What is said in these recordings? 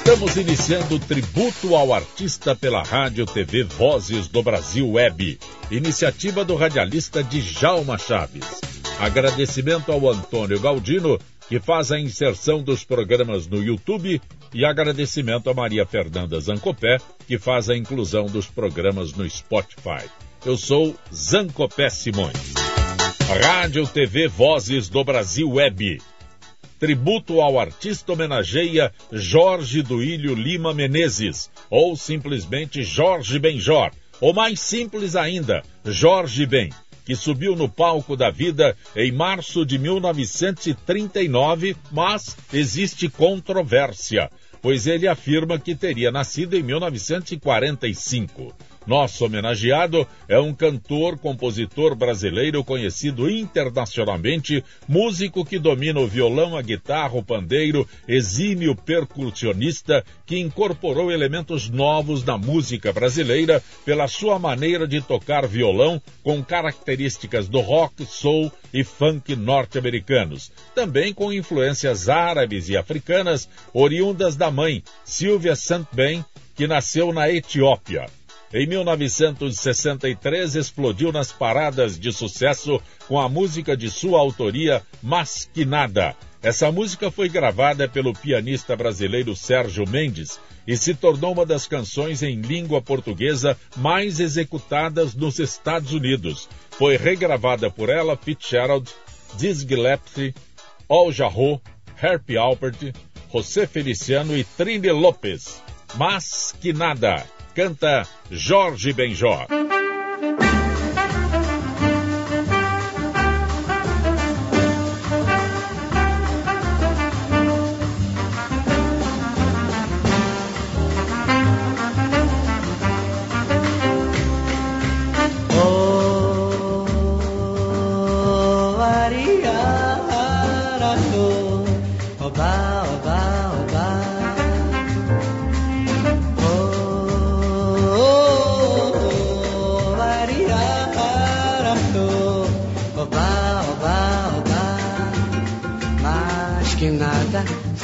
Estamos iniciando o tributo ao artista pela Rádio TV Vozes do Brasil Web, iniciativa do radialista Djalma Chaves. Agradecimento ao Antônio Galdino, que faz a inserção dos programas no YouTube, e agradecimento a Maria Fernanda Zancopé, que faz a inclusão dos programas no Spotify. Eu sou Zancopé Simões. Rádio TV Vozes do Brasil Web tributo ao artista homenageia Jorge Duílio Lima Menezes, ou simplesmente Jorge Benjor, ou mais simples ainda, Jorge Ben, que subiu no palco da vida em março de 1939, mas existe controvérsia, pois ele afirma que teria nascido em 1945. Nosso homenageado é um cantor, compositor brasileiro conhecido internacionalmente, músico que domina o violão, a guitarra, o pandeiro, exímio percussionista que incorporou elementos novos na música brasileira pela sua maneira de tocar violão com características do rock, soul e funk norte-americanos, também com influências árabes e africanas oriundas da mãe, Sylvia Santben, que nasceu na Etiópia. Em 1963, explodiu nas paradas de sucesso com a música de sua autoria, Masquinada. Essa música foi gravada pelo pianista brasileiro Sérgio Mendes e se tornou uma das canções em língua portuguesa mais executadas nos Estados Unidos. Foi regravada por ela, Fitzgerald, Diz Gillespie, Al Jarreau, Herpy Alpert, José Feliciano e Trini Lopes. Masquinada canta Jorge Benjó.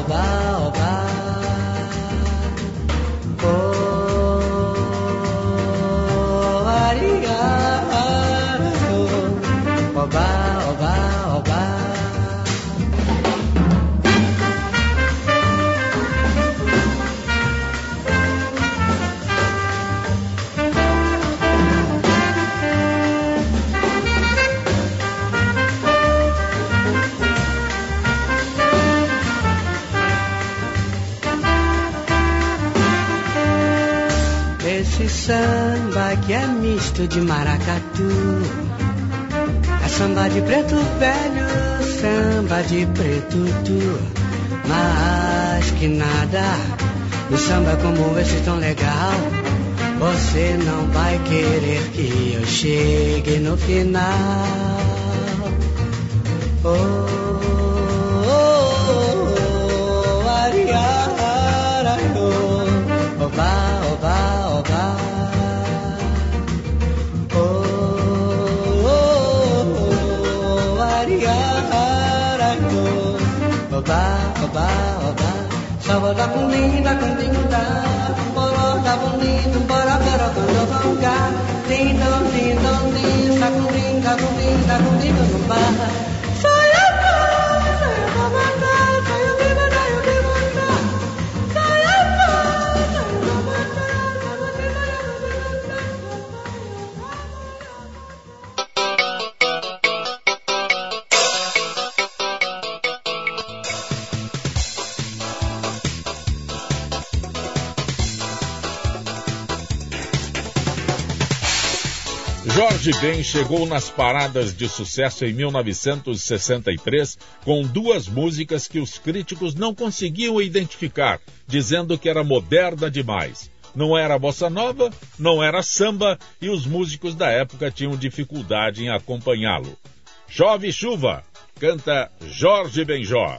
Oba, misto de maracatu. É samba de preto velho, samba de preto tu. Mas que nada, um samba como esse tão legal. Você não vai querer que eu chegue no final. Oh. Da kuning da kuning da bolo da bonito bora bora quando vanga din don din don din da kuning da kuning da kuning no bar Jorge Ben chegou nas paradas de sucesso em 1963 com duas músicas que os críticos não conseguiam identificar, dizendo que era moderna demais. Não era bossa nova, não era samba e os músicos da época tinham dificuldade em acompanhá-lo. Chove chuva, canta Jorge Benjó.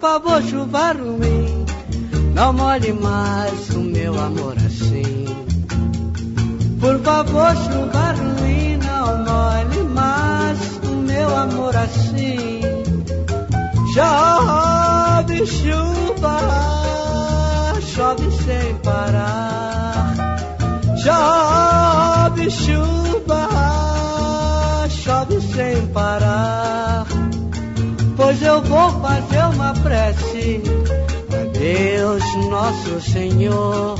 Favor, chuva ruim, não molhe mais o meu amor assim. Por favor, chuva ruim, não molhe mais o meu amor assim. Chove chuva, chove sem parar. Chove chuva chove sem parar. Pois eu vou fazer uma prece a Deus nosso Senhor,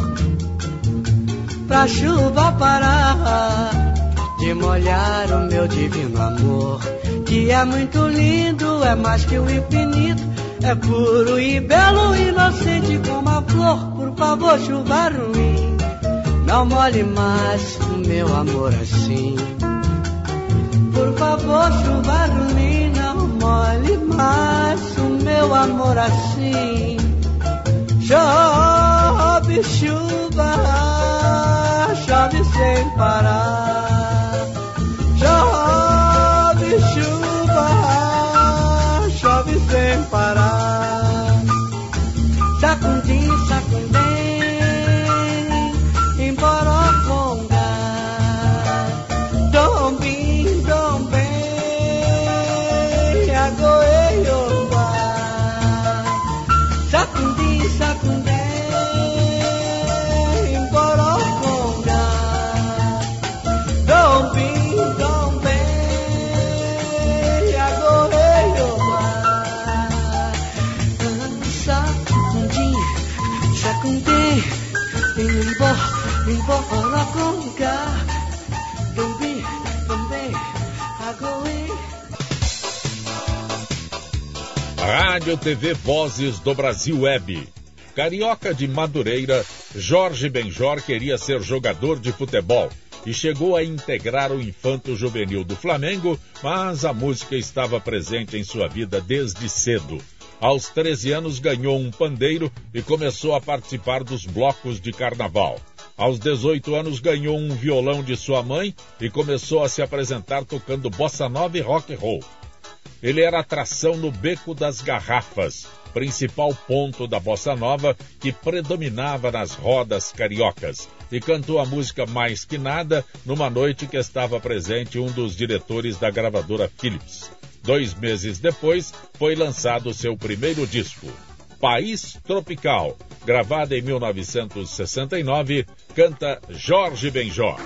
pra chuva parar de molhar o meu divino amor, que é muito lindo, é mais que o infinito, é puro e belo, inocente como a flor. Por favor, chuva ruim, não molhe mais o meu amor assim. Por favor, chuva ruim, não molhe mais o meu amor assim. Chove chuva, chove sem parar. Chove chuva, chove sem parar. Rádio TV Vozes do Brasil Web. Carioca de Madureira, Jorge Benjor queria ser jogador de futebol e chegou a integrar o infanto juvenil do Flamengo, mas a música estava presente em sua vida desde cedo. Aos 13 anos ganhou um pandeiro e começou a participar dos blocos de carnaval. Aos 18 anos ganhou um violão de sua mãe e começou a se apresentar tocando bossa nova e rock and roll. Ele era atração no Beco das Garrafas, principal ponto da bossa nova que predominava nas rodas cariocas, e cantou a música Mais Que Nada numa noite que estava presente um dos diretores da gravadora Philips. Dois meses depois, foi lançado seu primeiro disco. País Tropical, gravada em 1969, canta Jorge Benjó.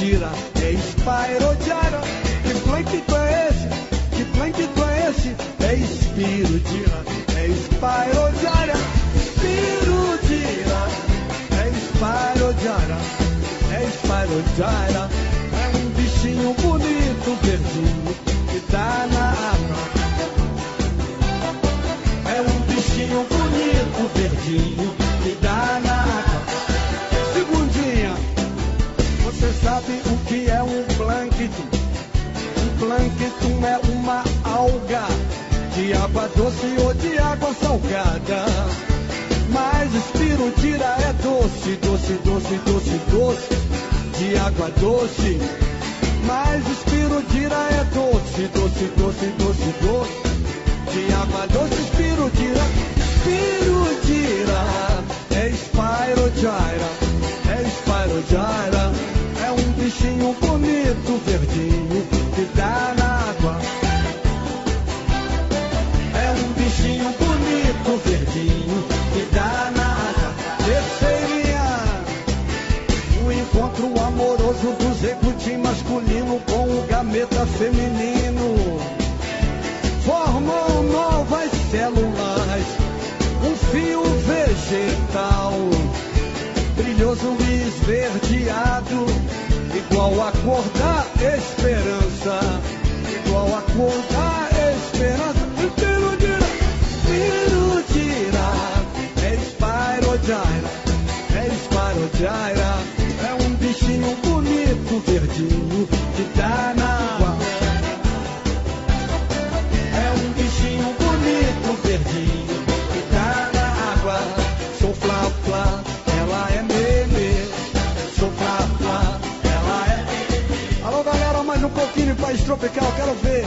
tira, é espairodira. Que plâncton é esse? Que plâncton é esse? É espirodira, é espairodira. Espirodira, é espairodira, é espairodira. mentira é doce, doce, doce, doce, doce, de água doce. Mas espirudira é doce, doce, doce, doce, doce, de água doce, espirudira, espirudira, é espirudira, é espirudira é um bichinho bonito, verdinho. maravilhoso e esverdeado, igual a cor da esperança, igual a cor Eu quero ver.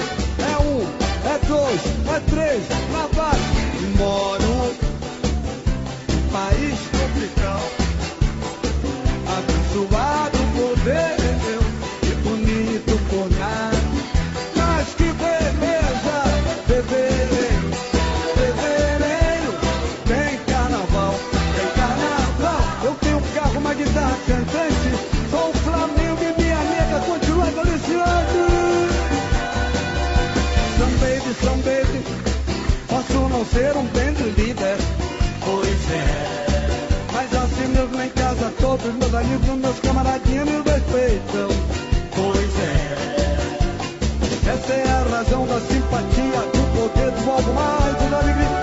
meus amigos, meus camaradinhos, meus dois. Pois é. Essa é a razão da simpatia, do poder do algo mais, do alegria.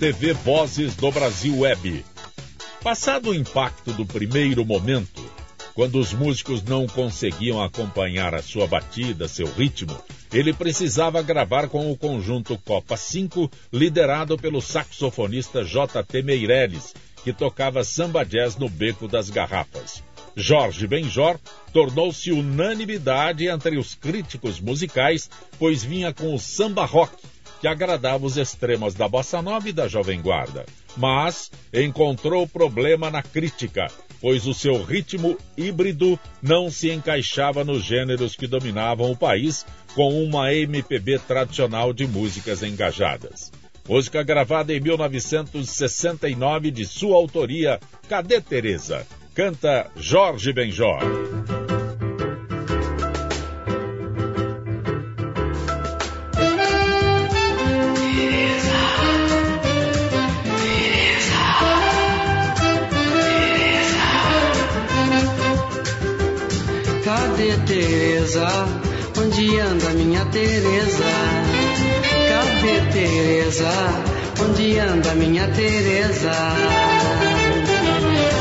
TV Vozes do Brasil Web. Passado o impacto do primeiro momento, quando os músicos não conseguiam acompanhar a sua batida, seu ritmo, ele precisava gravar com o conjunto Copa 5, liderado pelo saxofonista J.T. Meirelles, que tocava samba jazz no Beco das Garrafas. Jorge Benjor tornou-se unanimidade entre os críticos musicais, pois vinha com o samba rock, que agradava os extremos da bossa nova e da jovem guarda. Mas encontrou problema na crítica, pois o seu ritmo híbrido não se encaixava nos gêneros que dominavam o país, com uma MPB tradicional de músicas engajadas. Música gravada em 1969 de sua autoria, Cadê Teresa? Canta Jorge Benjor. Cadê Teresa? Onde anda minha Teresa? Cadê Teresa? Onde anda minha Teresa?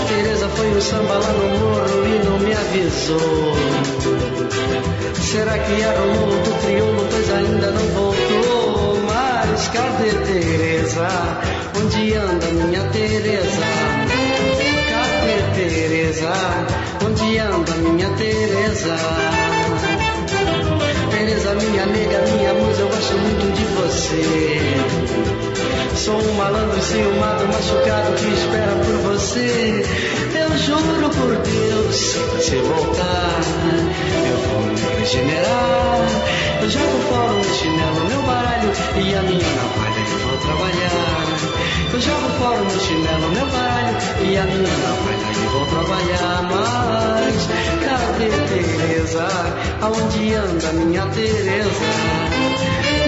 Teresa foi um samba lá no morro e não me avisou. Será que morro do triunfo, pois ainda não voltou? Mas cadê Teresa? Onde anda minha Teresa? Teresa? Onde anda minha Teresa? Teresa, minha nega, minha musa, eu gosto muito de você. Sou um malandro ciumado, machucado que espera por você. Eu juro por Deus, se você voltar, eu vou me regenerar. Eu jogo fora o chinelo, meu baralho e a minha navalha trabalhar. Eu jogo fora o chinelo, meu baralho e a minha navalha e vou trabalhar. Mas cadê Teresa? Aonde anda minha Teresa?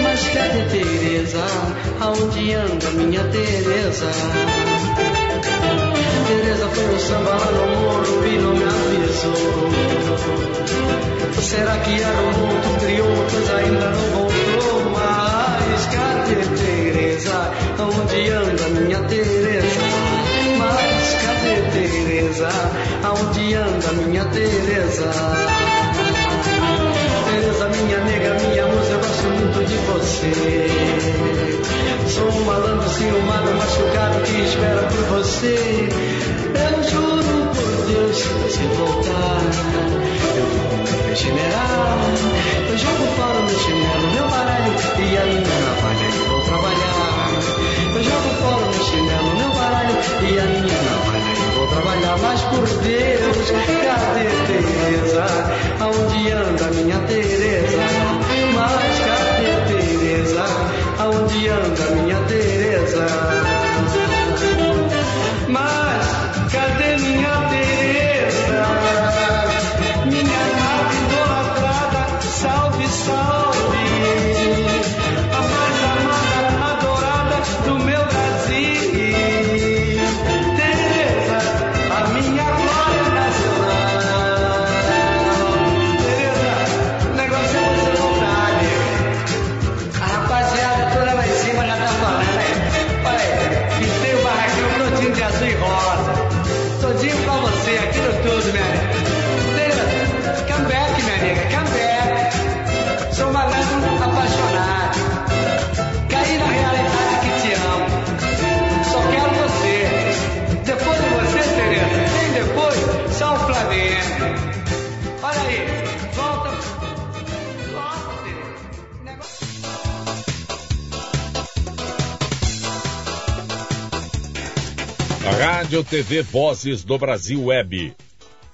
Mas cadê Teresa? Aonde anda minha Teresa? Teresa foi no samba lá no morro e não me avisou. Será que era um mundo criou, pois ainda não voltou? Cadê Teresa? Aonde anda minha Teresa? Mas cadê Teresa? Aonde anda minha Teresa? Teresa, minha nega, minha musa, eu gosto muito de você. Sou um malandro ciumado, machucado que espera por você. Eu juro por Deus, se voltar, eu vou me regenerar. Eu jogo fora o meu chinelo, meu baralho e a minha navalha e vou trabalhar. Eu jogo fora o meu chinelo, meu baralho e a minha navalha e vou trabalhar. Mas por Deus, cadê Teresa? Aonde anda minha Teresa? Mas cadê Teresa? Aonde anda minha Teresa? Rádio TV Vozes do Brasil Web.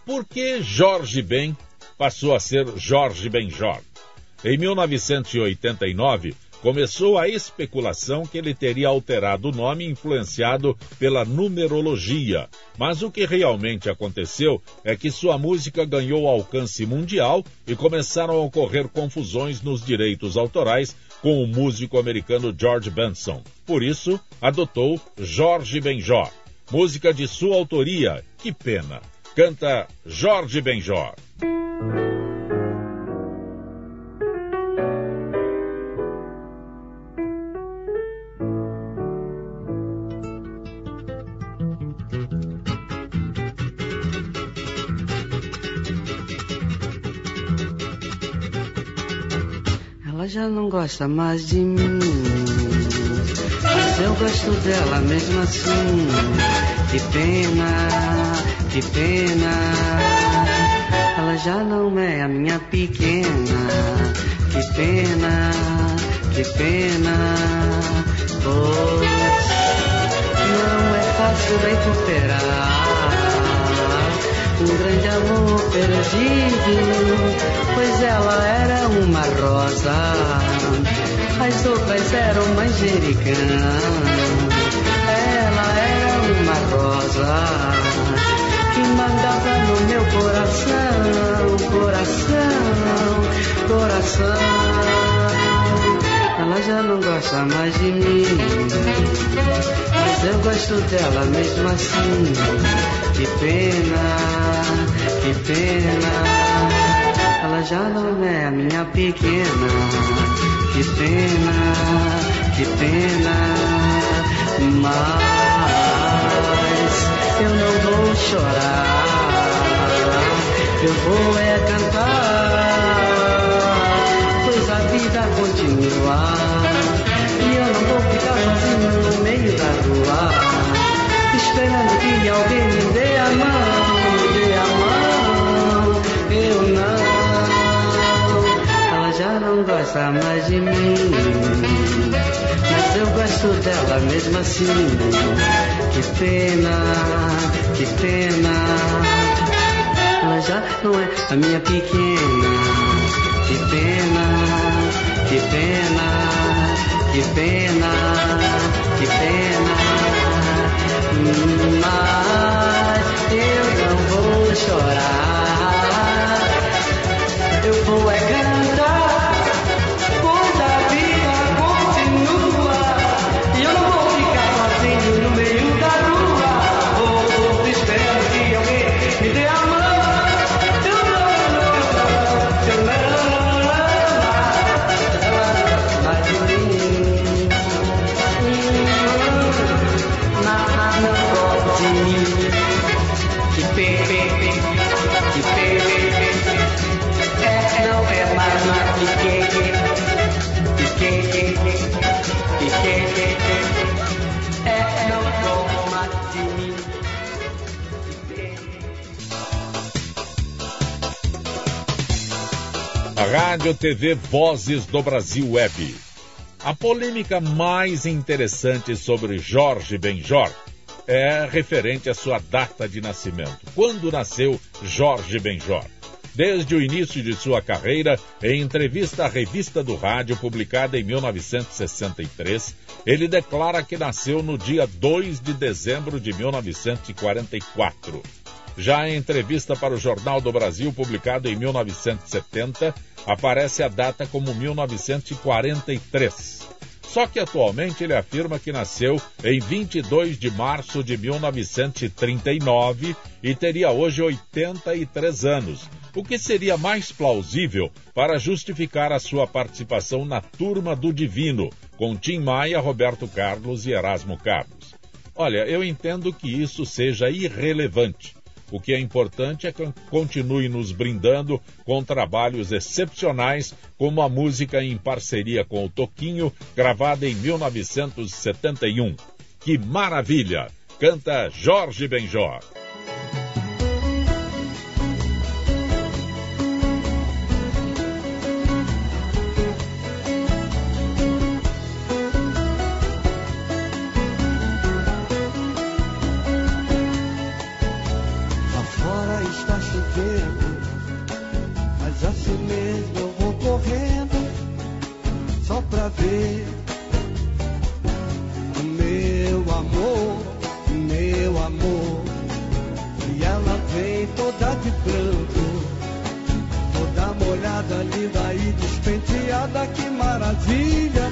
Por que Jorge Ben passou a ser Jorge Benjor? Em 1989, começou a especulação que ele teria alterado o nome influenciado pela numerologia. Mas o que realmente aconteceu é que sua música ganhou alcance mundial e começaram a ocorrer confusões nos direitos autorais com o músico americano George Benson. Por isso, adotou Jorge Benjor música de sua autoria, Que Pena. Canta Jorge Benjor. Ela já não gosta mais de mim eu gosto dela mesmo assim. Que pena, que pena. Ela já não é a minha pequena. Que pena, que pena. Pois não é fácil recuperar um grande amor perdido, pois ela era uma rosa, as outras eram manjericã. Ela era uma rosa que mandava no meu coração, coração, coração. Ela já não gosta mais de mim. Mas eu gosto dela mesmo assim. Que pena, que pena. Ela já não é a minha pequena. Que pena, que pena. Mas eu não vou chorar. Eu vou é cantar pois a vida continua. E eu não vou ficar sozinho no meio da rua, esperando que alguém me dê a mão, não gosta mais de mim. Mas eu gosto dela mesmo assim. Que pena, que pena. Ela já não é a minha pequena. Que pena, que pena, que pena, que pena. Mas eu não vou chorar. Eu vou é cantar. Rádio TV Vozes do Brasil Web. A polêmica mais interessante sobre Jorge Benjor é referente à sua data de nascimento. Quando nasceu Jorge Benjor? Desde o início de sua carreira, em entrevista à Revista do Rádio, publicada em 1963, ele declara que nasceu no dia 2 de dezembro de 1944. Já em entrevista para o Jornal do Brasil, publicado em 1970, aparece a data como 1943. Só que atualmente ele afirma que nasceu em 22 de março de 1939 e teria hoje 83 anos, o que seria mais plausível para justificar a sua participação na Turma do Divino, com Tim Maia, Roberto Carlos e Erasmo Carlos. Olha, eu entendo que isso seja irrelevante. O que é importante é que continue nos brindando com trabalhos excepcionais, como a música em parceria com o Toquinho, gravada em 1971. Que maravilha! Canta Jorge Benjor. Ver o meu amor, o meu amor. E ela vem toda de branco, toda molhada, linda e despenteada, que maravilha,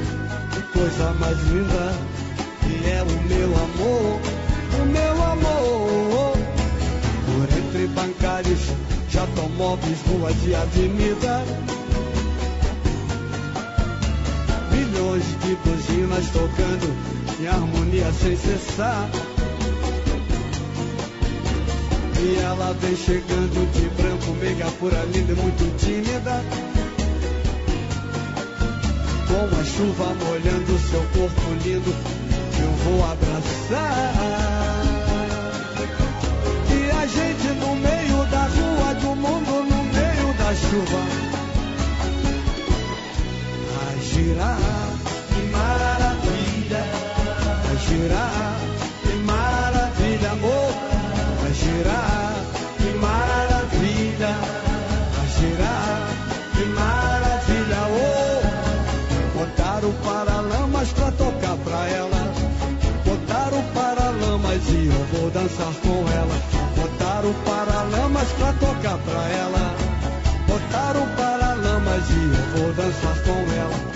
que coisa mais linda. E é o meu amor, o meu amor. Por entre bancários, já automóveis, ruas e avenida. De buzinas tocando em harmonia sem cessar. E ela vem chegando de branco, meiga pura, linda e muito tímida. com a chuva molhando seu corpo lindo, eu vou abraçar. E a gente no meio da rua, do mundo no meio da chuva, a girar, girar, que maravilha, amor, a girar, que maravilha, a girar, que maravilha, oh, botaram paralamas pra tocar pra ela, botaram paralamas e eu vou dançar com ela, botaram paralamas pra tocar pra ela, botaram paralamas e eu vou dançar com ela.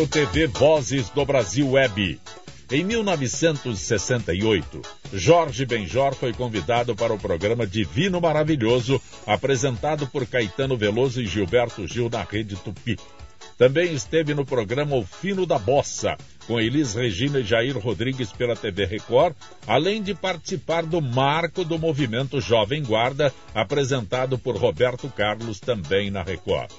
Rádio TV Vozes do Brasil Web. Em 1968, Jorge Benjor foi convidado para o programa Divino Maravilhoso, apresentado por Caetano Veloso e Gilberto Gil na Rede Tupi. Também esteve no programa O Fino da Bossa, com Elis Regina e Jair Rodrigues pela TV Record, além de participar do Marco do Movimento Jovem Guarda, apresentado por Roberto Carlos também na Record.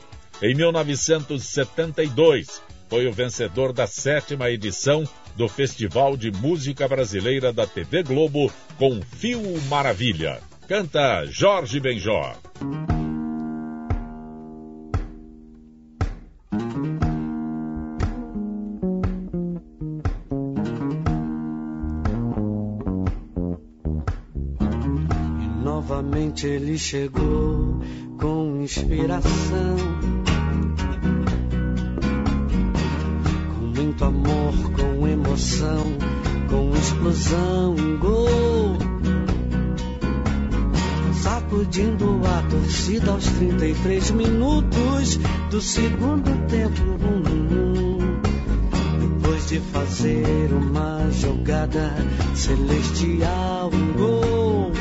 Em 1972, foi o vencedor da sétima edição do Festival de Música Brasileira da TV Globo com Fio Maravilha. Canta Jorge Benjor. E novamente ele chegou com inspiração. Muito amor, com emoção, com explosão, um gol. Sacudindo a torcida aos 33 minutos do segundo tempo. Hum, hum. Depois de fazer uma jogada celestial, um gol.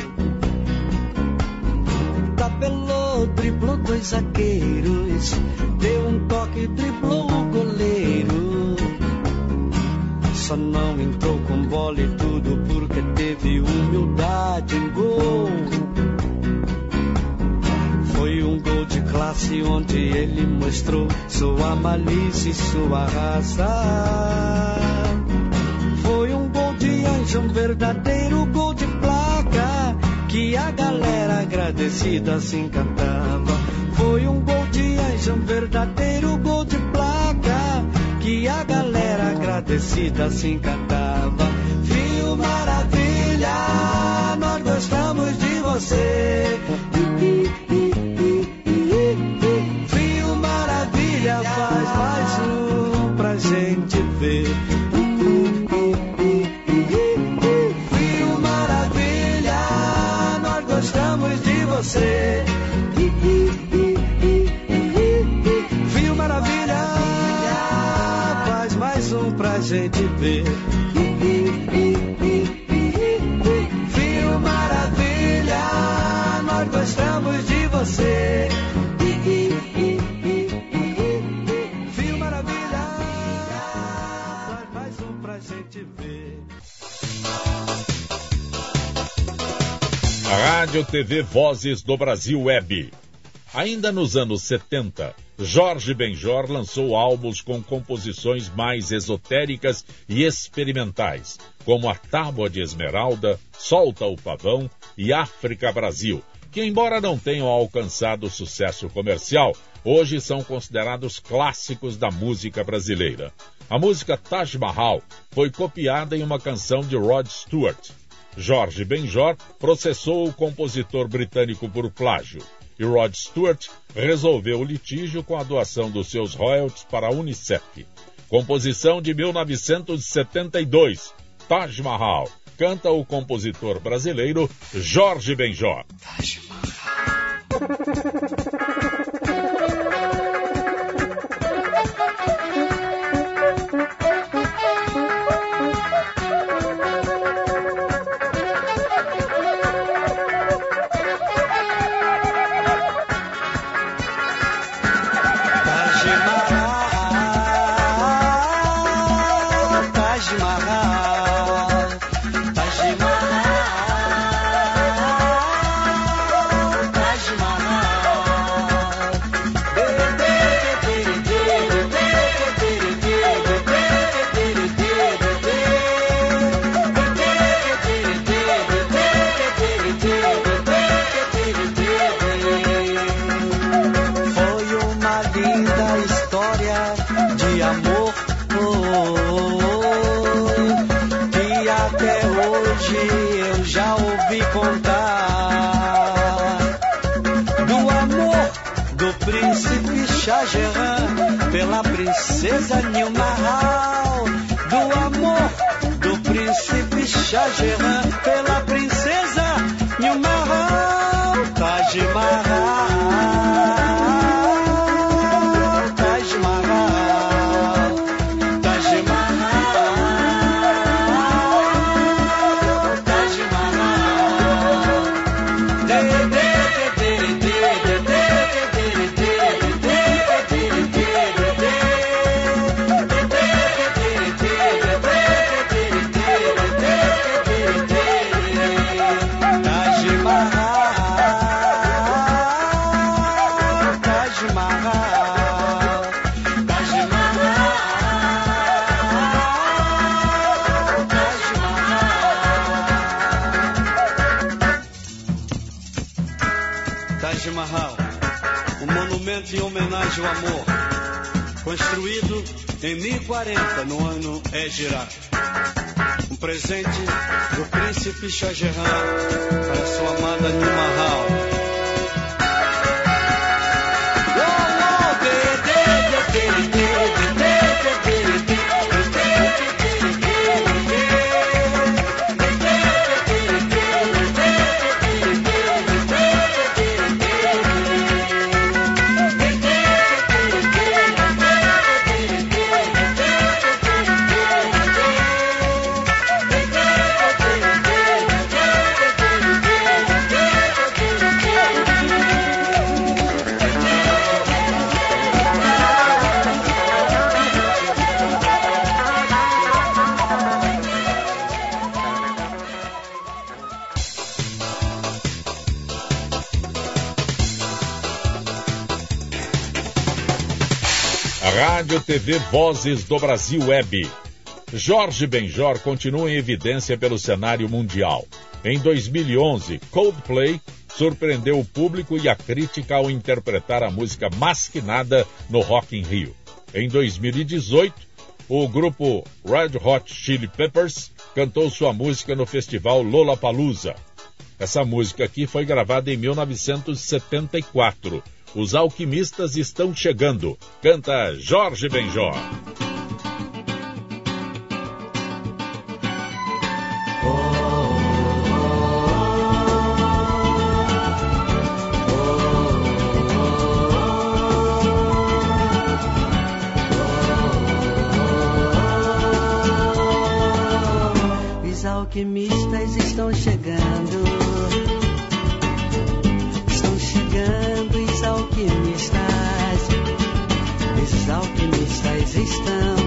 Tabelou, driblou dois zagueiros, teve humildade em gol. Foi um gol de classe onde ele mostrou sua malícia e sua raça. Foi um gol de anjo, um verdadeiro gol de placa que a galera agradecida se encantava. Foi um gol de anjo, um verdadeiro gol de placa que a galera agradecida se encantava. Viu maravilha, nós gostamos de você. Viu maravilha, faz mais um pra gente ver. Viu maravilha, nós gostamos de você. Viu maravilha, faz mais um pra gente ver. A Rádio TV Vozes do Brasil Web. Ainda nos anos 70, Jorge Benjor lançou álbuns com composições mais esotéricas e experimentais, como A Tábua de Esmeralda, Solta o Pavão e África Brasil, que embora não tenham alcançado sucesso comercial, hoje são considerados clássicos da música brasileira. A música Taj Mahal foi copiada em uma canção de Rod Stewart. Jorge Benjor processou o compositor britânico por plágio e Rod Stewart resolveu o litígio com a doação dos seus royalties para a Unicef. Composição de 1972. Taj Mahal. Canta o compositor brasileiro Jorge Benjó. pela princesa Nilmahal, Taj Mahal. Construído em 1040 no ano Égira. Um presente do príncipe Shah Jahan para sua amada Nimahal. Rádio TV Vozes do Brasil Web. Jorge Benjor continua em evidência pelo cenário mundial. Em 2011, Coldplay surpreendeu o público e a crítica ao interpretar a música Masquinada no Rock in Rio. Em 2018, o grupo Red Hot Chili Peppers cantou sua música no festival Lollapalooza. Essa música aqui foi gravada em 1974 os alquimistas estão chegando. Canta Jorge Benjó. Os alquimistas estão chegando. estão chegando, touchdown.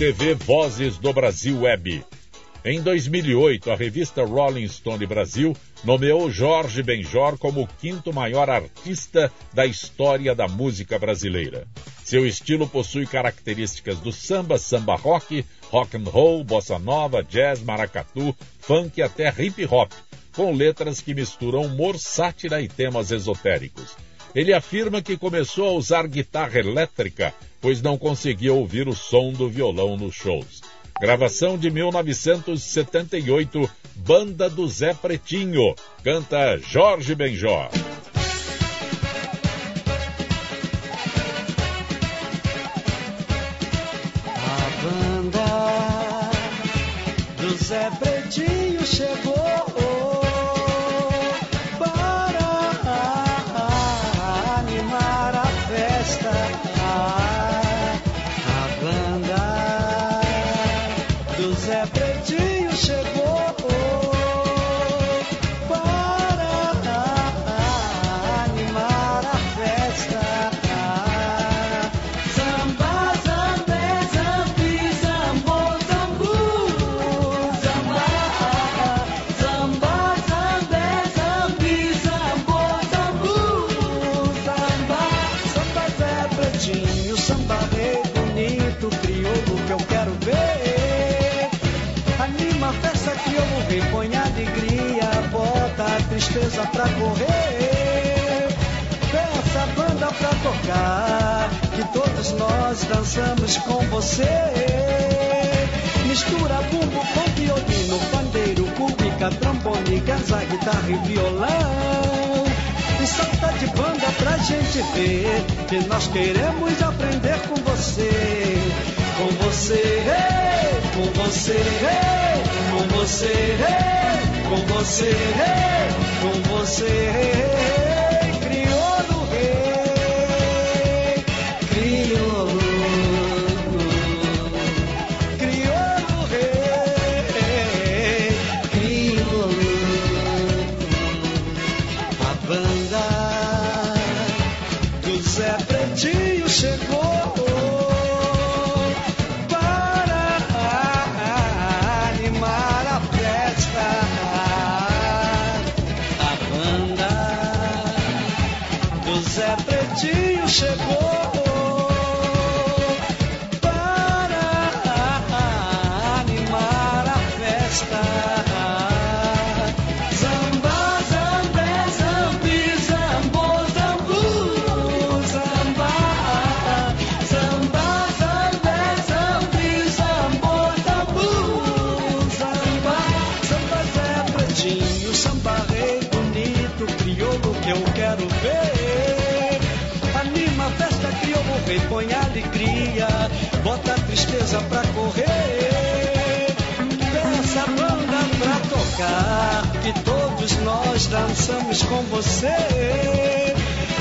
TV Vozes do Brasil Web. Em 2008, a revista Rolling Stone Brasil nomeou Jorge Benjor como o quinto maior artista da história da música brasileira. Seu estilo possui características do samba, samba rock, rock and roll, bossa nova, jazz, maracatu, funk e até hip hop, com letras que misturam humor, sátira e temas esotéricos. Ele afirma que começou a usar guitarra elétrica, pois não conseguia ouvir o som do violão nos shows. Gravação de 1978, Banda do Zé Pretinho. Canta Jorge Benjó. A banda do Zé Pretinho tristeza pra correr. Peça a banda pra tocar, que todos nós dançamos com você. Mistura bumbo com violino, pandeiro, cúbica, trombone, ganza, guitarra e violão. E salta de banda pra gente ver que nós queremos aprender com você. Com você, com você, com você, com você, com você. Bota a tristeza pra correr, peça a banda pra tocar, que todos nós dançamos com você.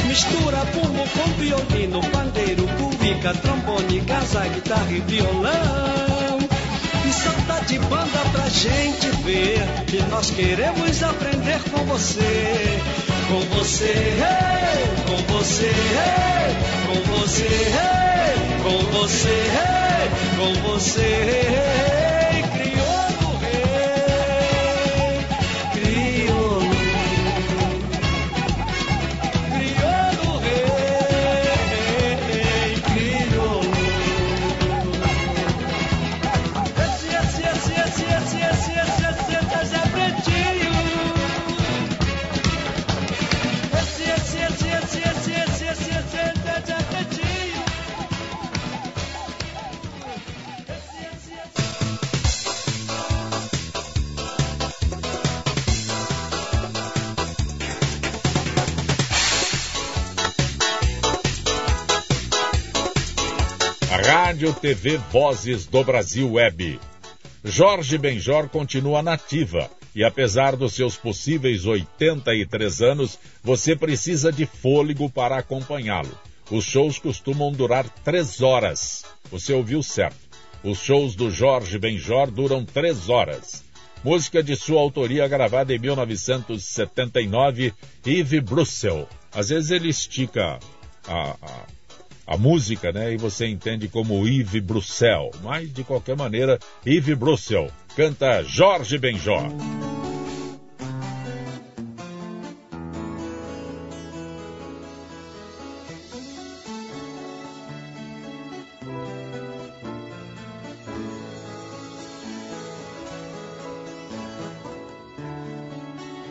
Mistura bumbo com violino, pandeiro, bica, trombone, casa, guitarra e violão. E solta de banda pra gente ver, que nós queremos aprender com você. Com você, hey! com você, hey! com você. Hey! Com você, com você. Rádio TV Vozes do Brasil Web. Jorge Benjor continua nativa e apesar dos seus possíveis 83 anos, você precisa de fôlego para acompanhá-lo. Os shows costumam durar três horas. Você ouviu certo. Os shows do Jorge Benjor duram três horas. Música de sua autoria gravada em 1979, Yves Brussel. Às vezes ele estica a, a, a música, né? E você entende como Yves Bruxel. Mas, de qualquer maneira, Yves Bruxel canta Jorge Benjor.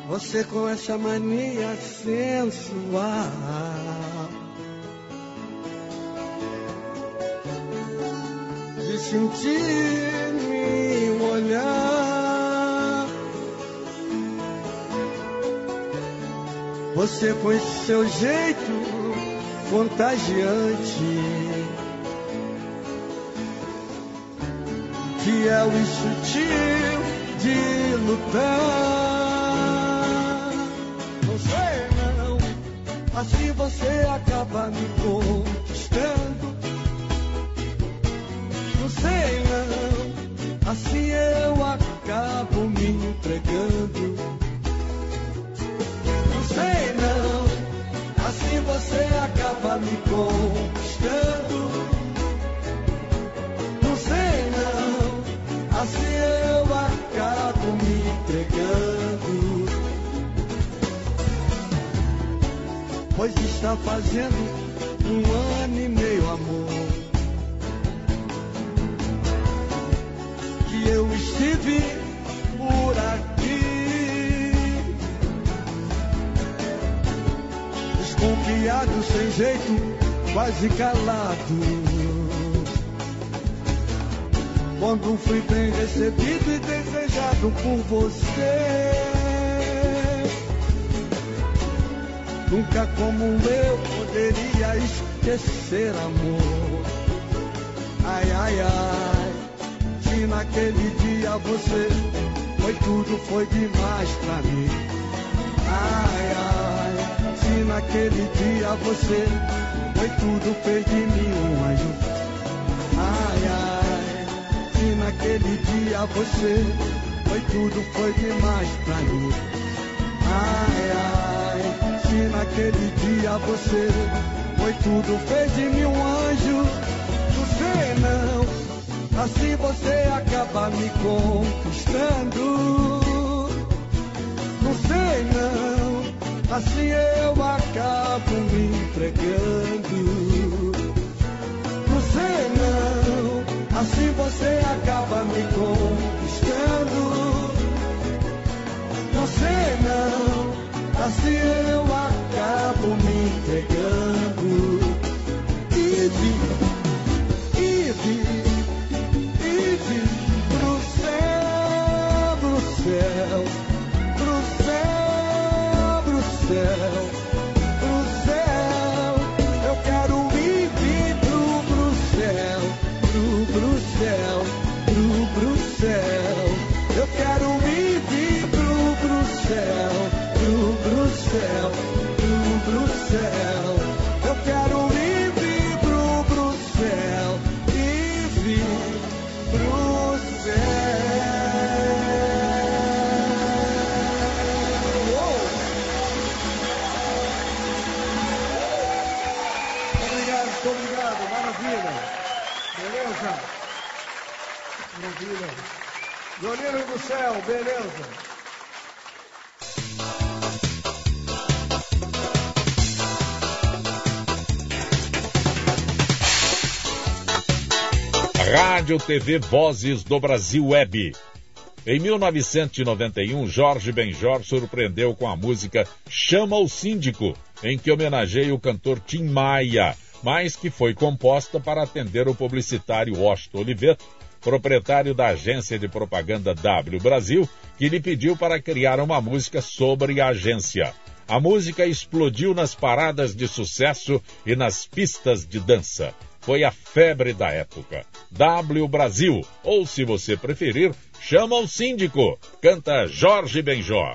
Você com essa mania sensual de sentir me olhar. Você com seu jeito contagiante, fiel e sutil de lutar. Não sei não, assim você acaba me conquistando. Me entregando. Não sei não, assim você acaba me conquistando. Não sei não, assim eu acabo me entregando. Pois está fazendo um ano e meio, amor. Sem jeito, quase calado. Quando fui bem recebido e desejado por você. Nunca como eu poderia esquecer, amor. Ai, ai, ai. Se naquele dia você foi tudo, foi demais pra mim. Ai, ai, se naquele dia você foi tudo, fez de mim um anjo. Ai, ai, se naquele dia você foi tudo, foi demais pra mim. Ai, ai, se naquele dia você foi tudo, fez de mim um anjo. Você não. Assim você acaba me conquistando. Assim eu acabo me entregando. Sei não, assim você acaba me conquistando. Sei não, assim eu acabo me entregando. Céu, beleza. Rádio TV Vozes do Brasil Web. Em 1991, Jorge Benjor surpreendeu com a música Chama o Síndico, em que homenageia o cantor Tim Maia, mas que foi composta para atender o publicitário Washington Oliveto, proprietário da agência de propaganda W Brasil, que lhe pediu para criar uma música sobre a agência. A música explodiu nas paradas de sucesso e nas pistas de dança foi a febre da época. W Brasil, ou se você preferir, chama o síndico. Canta Jorge Benjor.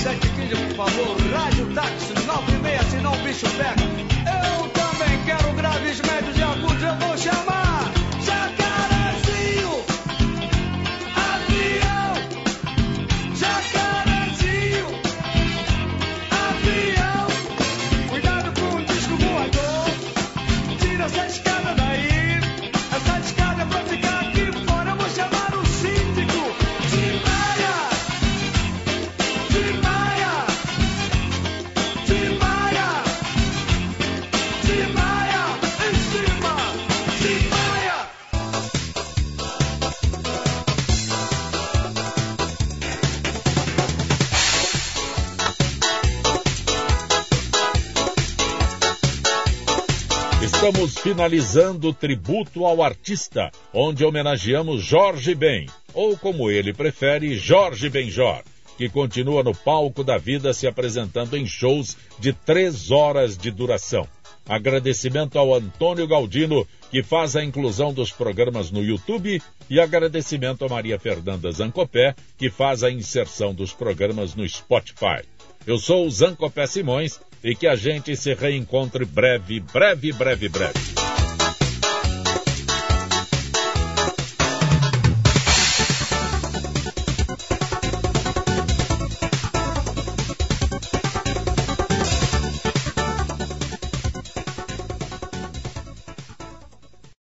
sete quilhos, por favor. Rádio táxi, nove e meia, senão o bicho pega. Eu também quero graves médios e agudos, eu vou chamar. Finalizando o tributo ao artista, onde homenageamos Jorge Ben, ou como ele prefere, Jorge Benjor, que continua no palco da vida se apresentando em shows de três horas de duração. Agradecimento ao Antônio Galdino, que faz a inclusão dos programas no YouTube, e agradecimento a Maria Fernanda Zancopé, que faz a inserção dos programas no Spotify. Eu sou o Zancopé Simões e que a gente se reencontre breve, breve, breve, breve.